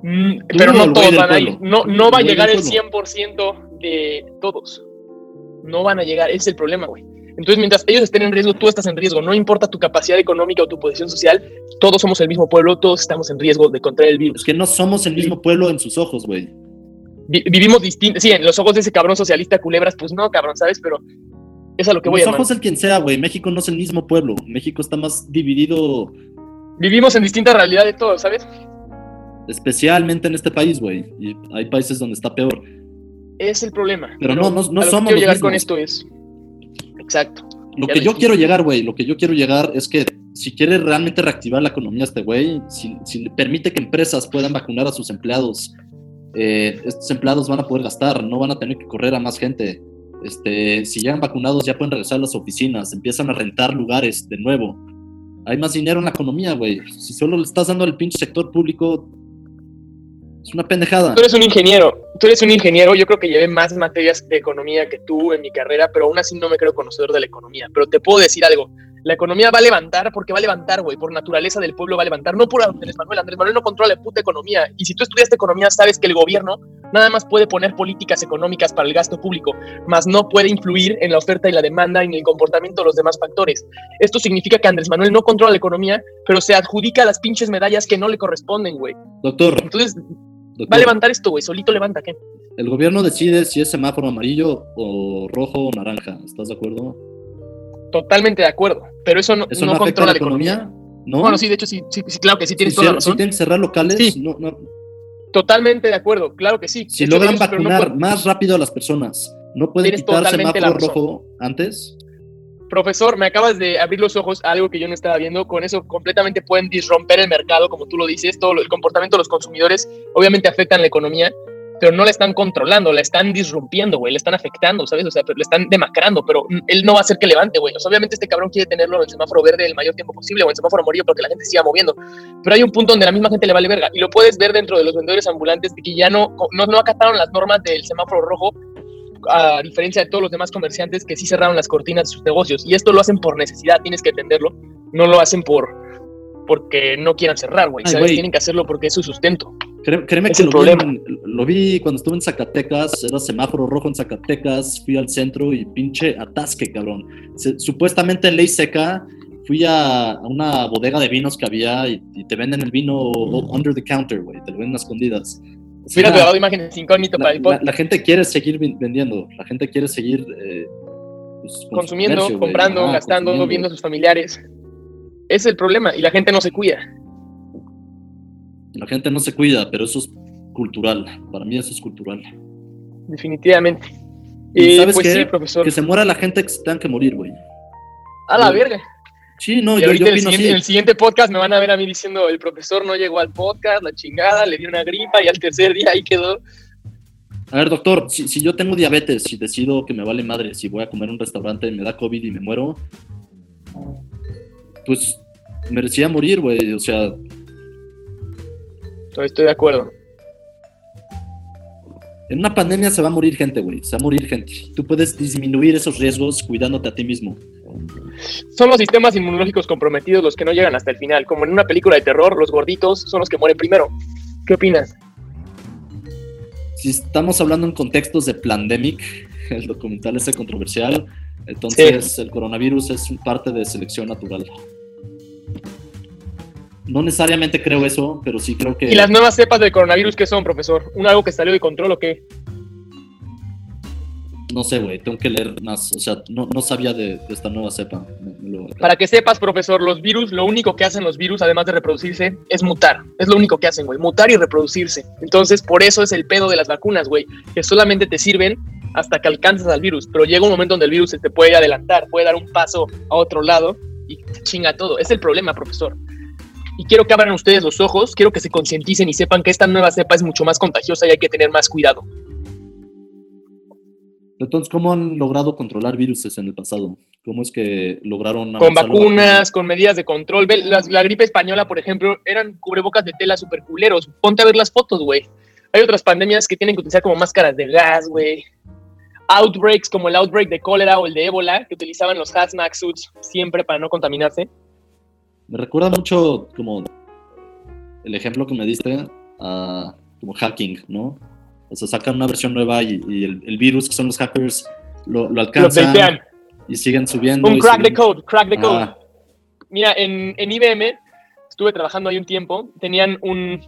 Mm, pero no todos van a ir. No, no va a llegar el pueblo. 100% de todos. No van a llegar, ese es el problema, güey. Entonces, mientras ellos estén en riesgo, tú estás en riesgo. No importa tu capacidad económica o tu posición social, todos somos el mismo pueblo, todos estamos en riesgo de contraer el virus. Es que no somos el mismo pueblo en sus ojos, güey. Vi- vivimos distintos. Sí, en los ojos de ese cabrón socialista culebras, pues no, cabrón, ¿sabes? Pero es a lo que voy los a ojos del quien sea, güey. México no es el mismo pueblo. México está más dividido, Vivimos en distintas realidades todos, ¿sabes? especialmente en este país, güey. Y hay países donde está peor. Es el problema. Pero no, no- no a lo que somos quiero llegar con esto es. Exacto. Lo Ya que yo dijiste. quiero llegar, güey, lo que yo quiero llegar es que si quiere realmente reactivar la economía este güey, si, si le permite que empresas puedan vacunar a sus empleados, eh, estos empleados van a poder gastar, no van a tener que correr a más gente. Este, si llegan vacunados ya pueden regresar a las oficinas, empiezan a rentar lugares de nuevo. Hay más dinero en la economía, güey. Si solo le estás dando al pinche sector público, es una pendejada. Tú eres un ingeniero, tú eres un ingeniero, yo creo que llevé más materias de economía que tú en mi carrera, pero aún así no me creo conocedor de la economía. Pero te puedo decir algo, la economía va a levantar porque va a levantar, güey, por naturaleza del pueblo va a levantar, no por Andrés Manuel, Andrés Manuel no controla la puta economía. Y si tú estudiaste economía, sabes que el gobierno nada más puede poner políticas económicas para el gasto público, más no puede influir en la oferta y la demanda y en el comportamiento de los demás factores. Esto significa que Andrés Manuel no controla la economía, pero se adjudica las pinches medallas que no le corresponden, güey. Doctor, Entonces, doctor, va a levantar esto, güey, solito levanta, ¿qué? el gobierno decide si es semáforo amarillo o rojo o naranja. ¿Estás de acuerdo? Totalmente de acuerdo, pero eso no, ¿Eso no no, controla la economía? ¿No? Bueno, sí, de hecho, sí, sí, sí, claro que sí, tienes si, toda la cier- si razón. tienen que cerrar locales, Sí. no- no- Totalmente de acuerdo, claro que sí. si hecho, logran ellos, pero no vacunar más rápido a las personas, ¿no pueden Tienes quitar semáforo rojo antes? Profesor, me acabas de abrir los ojos a algo que yo no estaba viendo. Con eso completamente pueden disromper el mercado, como tú lo dices. Todo el comportamiento de los consumidores obviamente afectan la economía, pero no la están controlando, la están disrumpiendo, güey. Le están afectando, ¿sabes? O sea, le están demacrando, pero él no va a hacer que levante, güey. Obviamente este cabrón quiere tenerlo en el semáforo verde el mayor tiempo posible o en el semáforo amarillo porque la gente siga moviendo. Pero hay un punto donde la misma gente le vale verga. Y lo puedes ver dentro de los vendedores ambulantes de que ya no, no, no acataron las normas del semáforo rojo a diferencia de todos los demás comerciantes que sí cerraron las cortinas de sus negocios. Y esto lo hacen por necesidad, tienes que entenderlo. No lo hacen por porque no quieran cerrar, güey. ¿Sabes? Tienen que hacerlo porque es su sustento. Cré- créeme Es que el lo problema. vi, en- lo vi cuando estuve en Zacatecas, era semáforo rojo en Zacatecas, fui al centro y pinche atasque, cabrón. Se- supuestamente en ley seca, fui a, a una bodega de vinos que había y, y te venden el vino under the counter, güey, te lo venden a escondidas. O sea, Mira, imágenes incógnito la, para el podcast. la gente quiere seguir ven- vendiendo, la gente quiere seguir eh, pues, con su consumiendo, comprando, gastando, viendo a sus familiares. Es el problema y la gente no se cuida. La gente no se cuida, pero eso es cultural. Para mí eso es cultural. Definitivamente. ¿Y Eh, sabes pues qué? sí, profesor. Que se muera la gente que se tengan que morir, güey. A la verga. Sí, no, y yo, ahorita yo en el, siguiente, así. en el siguiente podcast me van a ver a mí diciendo el profesor no llegó al podcast, la chingada, le dio una gripa y al tercer día ahí quedó. A ver, doctor, si, si yo tengo diabetes y decido que me vale madre si voy a comer en un restaurante, me da COVID y me muero, pues merecía morir, güey. O sea, Estoy de acuerdo. en una pandemia se va a morir gente, güey. Se va a morir gente. Tú puedes disminuir esos riesgos cuidándote a ti mismo. Son los sistemas inmunológicos comprometidos los que no llegan hasta el final. Como en una película de terror, los gorditos son los que mueren primero. ¿Qué opinas? Si estamos hablando en contextos de pandemic, [laughs] el documental ese controversial, entonces el coronavirus es parte de selección natural. No necesariamente creo eso, pero sí creo que... ¿Y las nuevas cepas del coronavirus qué son, profesor? ¿Un algo que salió de control o qué? No sé, güey, tengo que leer más. O sea, no, no sabía de, de esta nueva cepa. Lo- Para que sepas, profesor, los virus, lo único que hacen los virus, además de reproducirse, es mutar. Es lo único que hacen, güey. Mutar y reproducirse. Entonces, por eso es el pedo de las vacunas, güey. Que solamente te sirven hasta que alcanzas al virus. Pero llega un momento donde el virus se te puede adelantar, puede dar un paso a otro lado y te chinga todo. Es el problema, profesor. Y quiero que abran ustedes los ojos, quiero que se concienticen y sepan que esta nueva cepa es mucho más contagiosa y hay que tener más cuidado. Entonces, ¿cómo han logrado controlar viruses en el pasado? ¿Cómo es que lograron... con vacunas, con medidas de control. Ve, la, gripe española, por ejemplo, eran cubrebocas de tela super culeros. Ponte a ver las fotos, güey. Hay otras pandemias que tienen que utilizar como máscaras de gas, güey. Outbreaks como el outbreak de cólera o el de ébola, que utilizaban los hazmat suits siempre para no contaminarse. Me recuerda mucho como el ejemplo que me diste como hacking, ¿no? O sea, sacan una versión nueva y, el, virus, que son los hackers, lo, lo alcanzan y siguen subiendo. Un crack the code, crack the code. Mira, en, en IBM estuve trabajando ahí un tiempo, tenían un,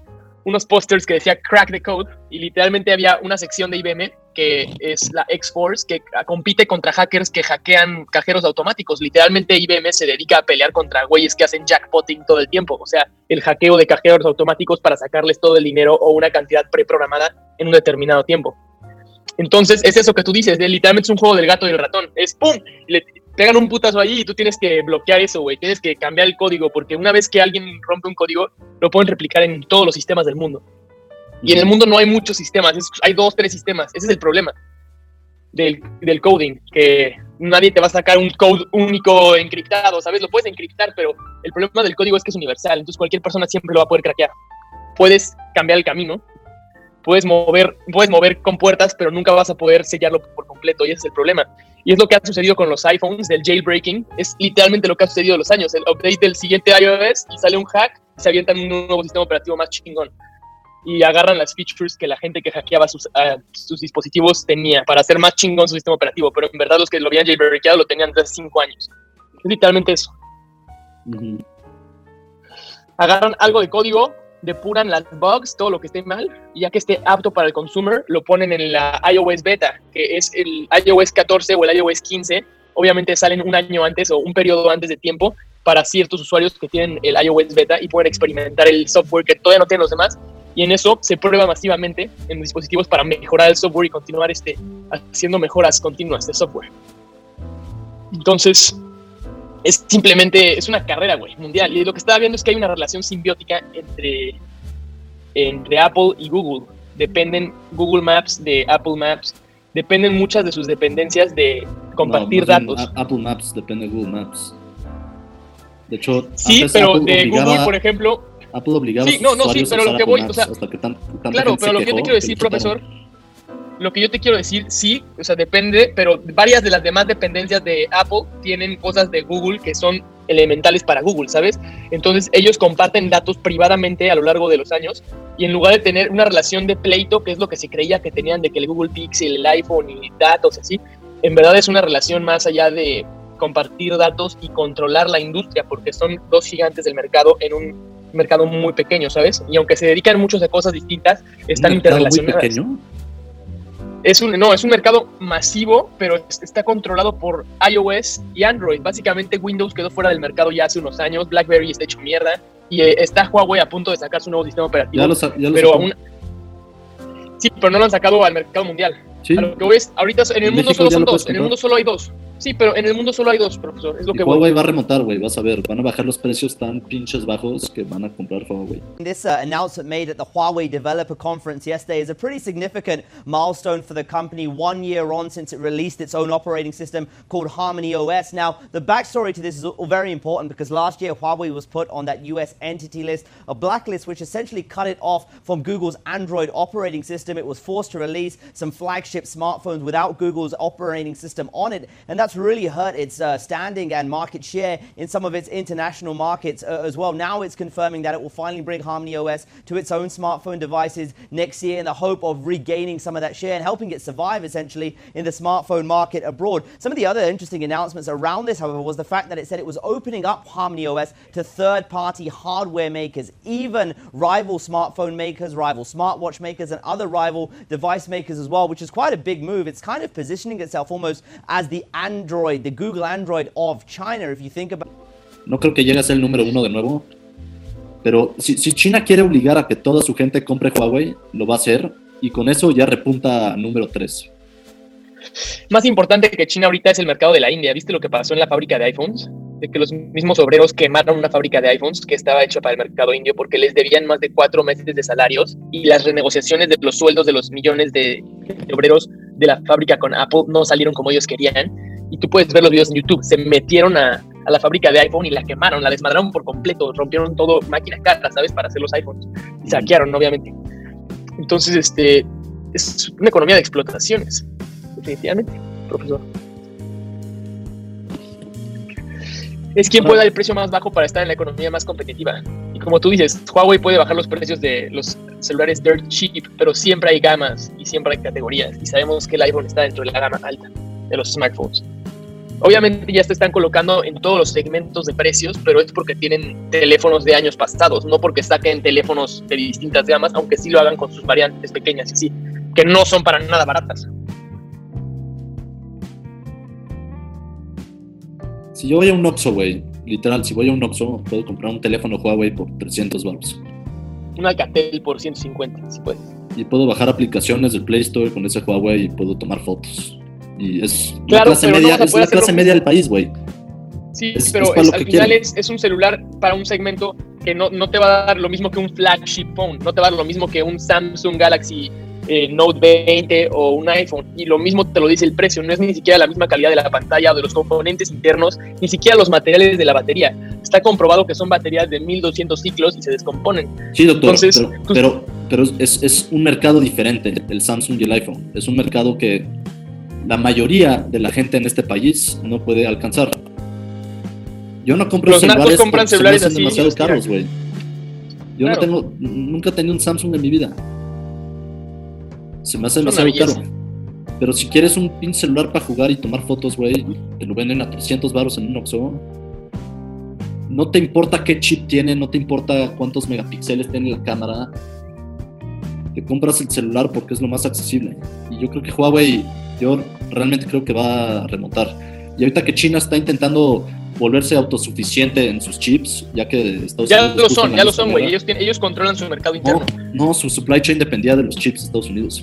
unos pósters que decía crack the code y literalmente había una sección de IBM que es la X-Force que compite contra hackers que hackean cajeros automáticos. Literalmente IBM se dedica a pelear contra güeyes que hacen jackpotting todo el tiempo, o sea, el hackeo de cajeros automáticos para sacarles todo el dinero o una cantidad preprogramada en un determinado tiempo. Entonces, es eso que tú dices, literalmente es un juego del gato y el ratón. Es ¡pum! Le pegan un putazo ahí y tú tienes que bloquear eso, güey. Tienes que cambiar el código, porque una vez que alguien rompe un código, lo pueden replicar en todos los sistemas del mundo. Y en el mundo no hay muchos sistemas, hay dos, tres sistemas. Ese es el problema del, del, coding, que nadie te va a sacar un code único encriptado, ¿sabes? Lo puedes encriptar, pero el problema del código es que es universal, entonces cualquier persona siempre lo va a poder craquear. Puedes cambiar el camino, puedes mover, puedes mover con puertas, pero nunca vas a poder sellarlo por completo, y ese es el problema. Y es lo que ha sucedido con los iPhones del jailbreaking, es literalmente lo que ha sucedido los años, el update del siguiente iOS y sale un hack y se avientan un nuevo sistema operativo más chingón. Y agarran las features que la gente que hackeaba sus, sus dispositivos tenía para hacer más chingón su sistema operativo, pero en verdad los que lo habían jailbreakado lo tenían desde hace 5 años. Es literalmente eso. Agarran algo de código, depuran las bugs, todo lo que esté mal, y ya que esté apto para el consumer, lo ponen en la iOS beta, que es el iOS 14 o el iOS 15. Obviamente salen un año antes o un periodo antes de tiempo para ciertos usuarios que tienen el iOS beta y pueden experimentar el software que todavía no tienen los demás. Y en eso se prueba masivamente en dispositivos para mejorar el software y continuar este, haciendo mejoras continuas de software. Entonces, es simplemente, es una carrera, güey, mundial. Y lo que estaba viendo es que hay una relación simbiótica entre, entre Apple y Google. Dependen Google Maps de Apple Maps, dependen muchas de sus dependencias de compartir datos. Apple Maps depende de Google Maps. De hecho, sí, pero de Google, por ejemplo. Apple obligaba sí, no, no, sí, pero lo que voy, o sea, claro, pero lo que yo te quiero decir, profesor, lo que yo te quiero decir, sí, o sea, depende, pero varias de las demás dependencias de Apple tienen cosas de Google que son elementales para Google, ¿sabes? Entonces ellos comparten datos privadamente a lo largo de los años y en lugar de tener una relación de pleito, que es lo que se creía que tenían de que el Google Pixel, el iPhone y datos así, en verdad es una relación más allá de compartir datos y controlar la industria, porque son dos gigantes del mercado en un mercado muy pequeño, ¿sabes? Y aunque se dedican muchos a cosas distintas, están interrelacionadas. Muy pequeño? Es un, no, es un mercado masivo, pero está controlado por iOS y Android. Básicamente Windows quedó fuera del mercado ya hace unos años, BlackBerry está hecho mierda y eh, está Huawei a punto de sacar su nuevo sistema operativo. pero aún, sí, pero no lo han sacado al mercado mundial. ¿Sí? A lo que ves, ahorita en el mundo solo son dos, en el mundo solo hay dos. Sí, pero en el mundo solo hay dos, profesor. Es lo que Huawei va a remontar, güey. Vas a ver. Van a bajar los precios tan pinches bajos que van a comprar Huawei. This uh, announcement made at the Huawei Developer Conference yesterday is a pretty significant milestone for the company one year on since it released its own operating system called Harmony OS. Now, the backstory to this is very important because last year Huawei was put on that US entity list, a blacklist which essentially cut it off from Google's Android operating system. It was forced to release some flagship smartphones without Google's operating system on it. And that's really hurt its uh, standing and market share in some of its international markets uh, as well. Now it's confirming that it will finally bring Harmony OS to its own smartphone devices next year in the hope of regaining some of that share and helping it survive essentially in the smartphone market abroad. Some of the other interesting announcements around this, however, was the fact that it said it was opening up Harmony OS to third party hardware makers, even rival smartphone makers, rival smartwatch makers, and other rival device makers as well, which is quite a big move. It's kind of positioning itself almost as the Android, the Google Android of China, if you think about No creo que llegue a ser el número uno de nuevo. Pero si, si, China quiere obligar a que toda su gente compre Huawei, lo va a hacer. Y con eso ya repunta a número 3. Más importante que China ahorita es el mercado de la India. ¿Viste lo que pasó en la fábrica de iPhones? De que los mismos obreros quemaron una fábrica de iPhones que estaba hecha para el mercado indio porque les debían más de cuatro meses de salarios y las renegociaciones de los sueldos de los millones de, de obreros de la fábrica con Apple no salieron como ellos querían y tú puedes ver los videos en YouTube, se metieron a, la fábrica de iPhone y la quemaron, la desmadraron por completo, rompieron todo, máquina cara, ¿sabes? Para hacer los iPhones. Y saquearon, obviamente. Entonces, este, es una economía de explotaciones, definitivamente, profesor. Es quien puede dar el precio más bajo para estar en la economía más competitiva. Y como tú dices, Huawei puede bajar los precios de los celulares dirt cheap, pero siempre hay gamas y siempre hay categorías. Y sabemos que el iPhone está dentro de la gama alta de los smartphones. Obviamente ya se están colocando en todos los segmentos de precios, pero es porque tienen teléfonos de años pasados, no porque saquen teléfonos de distintas gamas, aunque sí lo hagan con sus variantes pequeñas y sí, que no son para nada baratas. Si yo voy a un Oxxo, güey, literal, si voy a un Oxxo, puedo comprar un teléfono Huawei por 300 baros. Un Alcatel por 150, si puedes. Y puedo bajar aplicaciones del Play Store con ese Huawei y puedo tomar fotos. Y es la Claro, clase pero no media, a es la clase media del país, güey. Sí, Es- pero es es- al final es, es un celular para un segmento que no, no te va a dar lo mismo que un flagship phone, no te va a dar lo mismo que un Samsung Galaxy eh, Note 20 o un iPhone. Y lo mismo te lo dice el precio, no es ni siquiera la misma calidad de la pantalla o de los componentes internos, ni siquiera los materiales de la batería. Está comprobado que son baterías de 1200 ciclos y se descomponen. Sí, doctor, Entonces, pero, pero, pero es, es un mercado diferente, el Samsung y el iPhone. Es un mercado que la mayoría de la gente en este país no puede alcanzar. Yo no compro Los narcos celulares compran celulares así, demasiado caros, güey. Yo Claro. no tengo, nunca he tenido un Samsung en mi vida. Se me hace Es demasiado caro. Pero si quieres un pinche celular para jugar y tomar fotos, güey, te lo venden a 300 baros en un Oxxo. No te importa qué chip tiene, no te importa cuántos megapíxeles tiene la cámara. Te compras el celular porque es lo más accesible. Y yo creo que Huawei, yo realmente creo que va a remontar. Y ahorita que China está intentando volverse autosuficiente en sus chips, ya que Estados Ya Unidos lo son, ya lo son, güey. Ellos, ellos controlan su mercado interno. No, no, su supply chain dependía de los chips de Estados Unidos.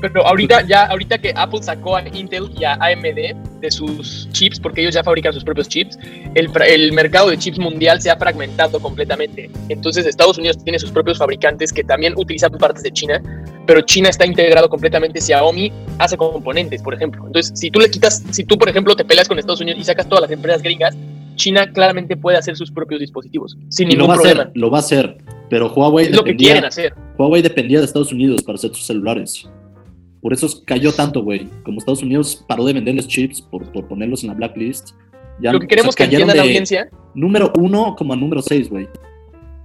Pero ahorita ya, ahorita que Apple sacó a Intel y a AMD de sus chips, porque ellos ya fabrican sus propios chips, el, el mercado de chips mundial se ha fragmentado completamente. Entonces Estados Unidos tiene sus propios fabricantes que también utilizan partes de China, pero China está integrado completamente. Xiaomi hace componentes, por ejemplo. Entonces, si tú le quitas, si tú, por ejemplo, te peleas con Estados Unidos y sacas todas las empresas gringas, China claramente puede hacer sus propios dispositivos sin Y lo ningún a problema. hacer, lo va a hacer. Pero Huawei Es lo que quieren hacer. Huawei dependía de Estados Unidos para hacer sus celulares. Por eso cayó tanto, güey. Como Estados Unidos paró de venderles chips por, por ponerlos en la blacklist. Ya, Lo que queremos o sea, que entienda la audiencia Número uno como a número seis, güey.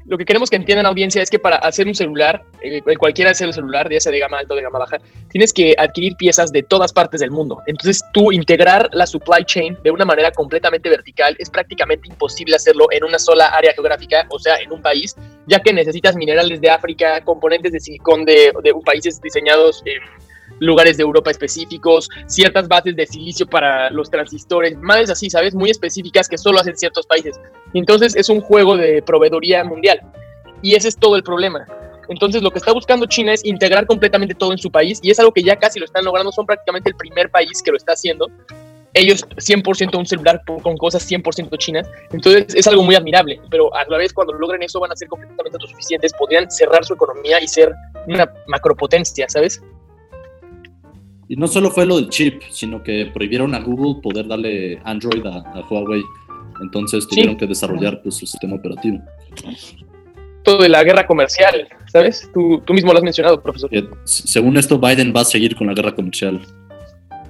lo que queremos que entiendan la audiencia es que para hacer un celular, eh, cualquiera hacer un celular, ya sea de gama alta o de gama baja, tienes que adquirir piezas de todas partes del mundo. Entonces, tú integrar la supply chain de una manera completamente vertical es prácticamente imposible hacerlo en una sola área geográfica, o sea, en un país, ya que necesitas minerales de África, componentes de silicón de, de países diseñados en lugares de Europa específicos, ciertas bases de silicio para los transistores, madres así, ¿sabes? Muy específicas que solo hacen ciertos países. Entonces es un juego de proveeduría mundial. Y ese es todo el problema. Entonces lo que está buscando China es integrar completamente todo en su país y es algo que ya casi lo están logrando, son prácticamente el primer país que lo está haciendo. Ellos 100% un celular con cosas 100% chinas, entonces es algo muy admirable, pero a la vez cuando logren eso van a ser completamente autosuficientes, podrían cerrar su economía y ser una macropotencia, ¿sabes? Y no solo fue lo del chip, sino que prohibieron a Google poder darle Android a, a Huawei. Entonces tuvieron que desarrollar pues, su sistema operativo. Todo de la guerra comercial, ¿sabes? Tú, tú mismo lo has mencionado, profesor. Eh, s- según esto, Biden va a seguir con la guerra comercial.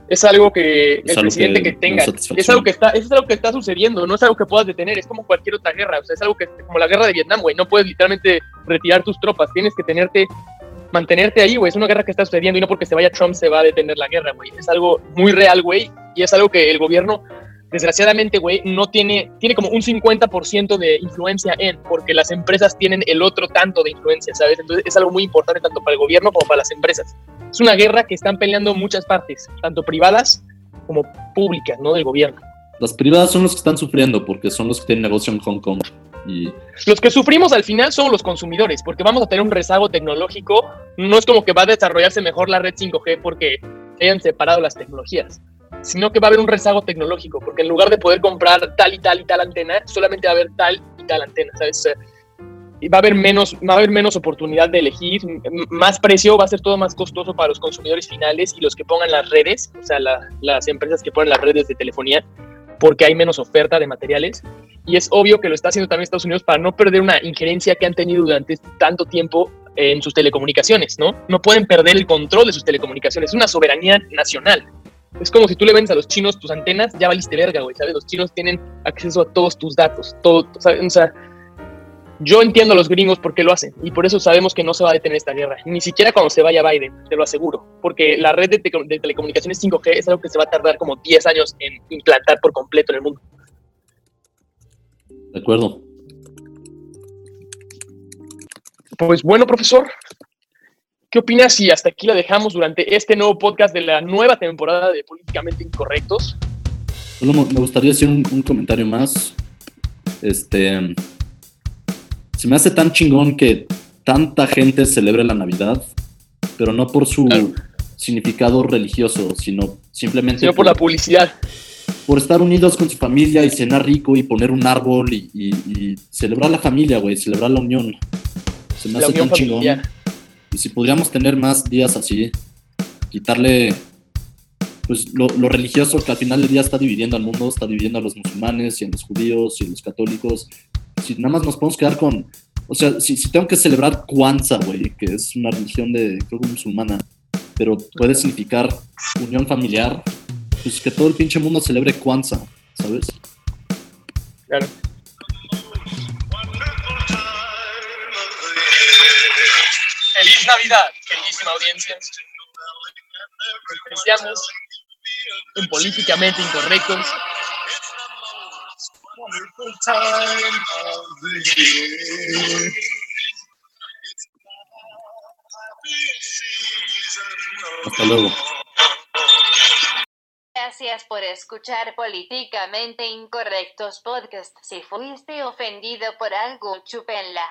es algo que Es el algo presidente que que, tenga, es algo que está, es algo que está sucediendo, no es algo que puedas detener, es como cualquier otra guerra, o sea, es algo que, como la guerra de Vietnam, güey, no puedes literalmente retirar tus tropas, tienes que tenerte, mantenerte ahí, güey, es una guerra que está sucediendo y no porque se vaya Trump se va a detener la guerra, güey, es algo muy real, güey, y es algo que el gobierno, desgraciadamente, güey, no tiene, tiene como un 50% de influencia en, porque las empresas tienen el otro tanto de influencia, ¿sabes? Entonces es algo muy importante tanto para el gobierno como para las empresas. Es una guerra que están peleando muchas partes, tanto privadas como públicas, ¿no? Del gobierno. Las privadas son los que están sufriendo porque son los que tienen negocio en Hong Kong. Y Los que sufrimos al final son los consumidores, porque vamos a tener un rezago tecnológico. No es como que va a desarrollarse mejor la red 5G porque hayan separado las tecnologías, sino que va a haber un rezago tecnológico, porque en lugar de poder comprar tal y tal y tal antena, solamente va a haber tal y tal antena, ¿sabes? Y va a haber menos, va a haber menos oportunidad de elegir, más precio, va a ser todo más costoso para los consumidores finales y los que pongan las redes, o sea, la- las empresas que ponen las redes de telefonía, porque hay menos oferta de materiales. Y es obvio que lo está haciendo también Estados Unidos para no perder una injerencia que han tenido durante tanto tiempo en sus telecomunicaciones, ¿no? No pueden perder el control de sus telecomunicaciones, es una soberanía nacional. Es como si tú le vendes a los chinos tus antenas, ya valiste verga, güey, ¿sabes? Los chinos tienen acceso a todos tus datos, todo, ¿sabes? O sea, Yo entiendo a los gringos por qué lo hacen y por eso sabemos que no se va a detener esta guerra, ni siquiera cuando se vaya Biden, te lo aseguro, porque la red de, de telecomunicaciones 5G es algo que se va a tardar como 10 años en implantar por completo en el mundo. De acuerdo. Pues bueno, profesor, ¿qué opinas si hasta aquí la dejamos durante este nuevo podcast de la nueva temporada de Políticamente Incorrectos? Solo me gustaría hacer un, un comentario más. Este se me hace tan chingón que tanta gente celebre la Navidad, pero no por su significado religioso, sino simplemente por, la publicidad. Por estar unidos con su familia y cenar rico y poner un árbol y, celebrar la familia, güey, celebrar la unión. Se me hace tan chingón. Y si podríamos tener más días así, quitarle pues lo, lo, religioso que al final del día está dividiendo al mundo, está dividiendo a los musulmanes y a los judíos y a los católicos, si nada más nos podemos quedar con, o sea, si, si tengo que celebrar Kwanzaa, güey, que es una religión de, creo que musulmana, pero puede significar unión familiar, pues que todo el pinche mundo celebre Kwanzaa, ¿sabes? Claro. Feliz Navidad, queridísima audiencia. Apreciamos en políticamente incorrectos Gracias por escuchar Políticamente Incorrectos Podcast. Si fuiste ofendido por algo, chúpenla.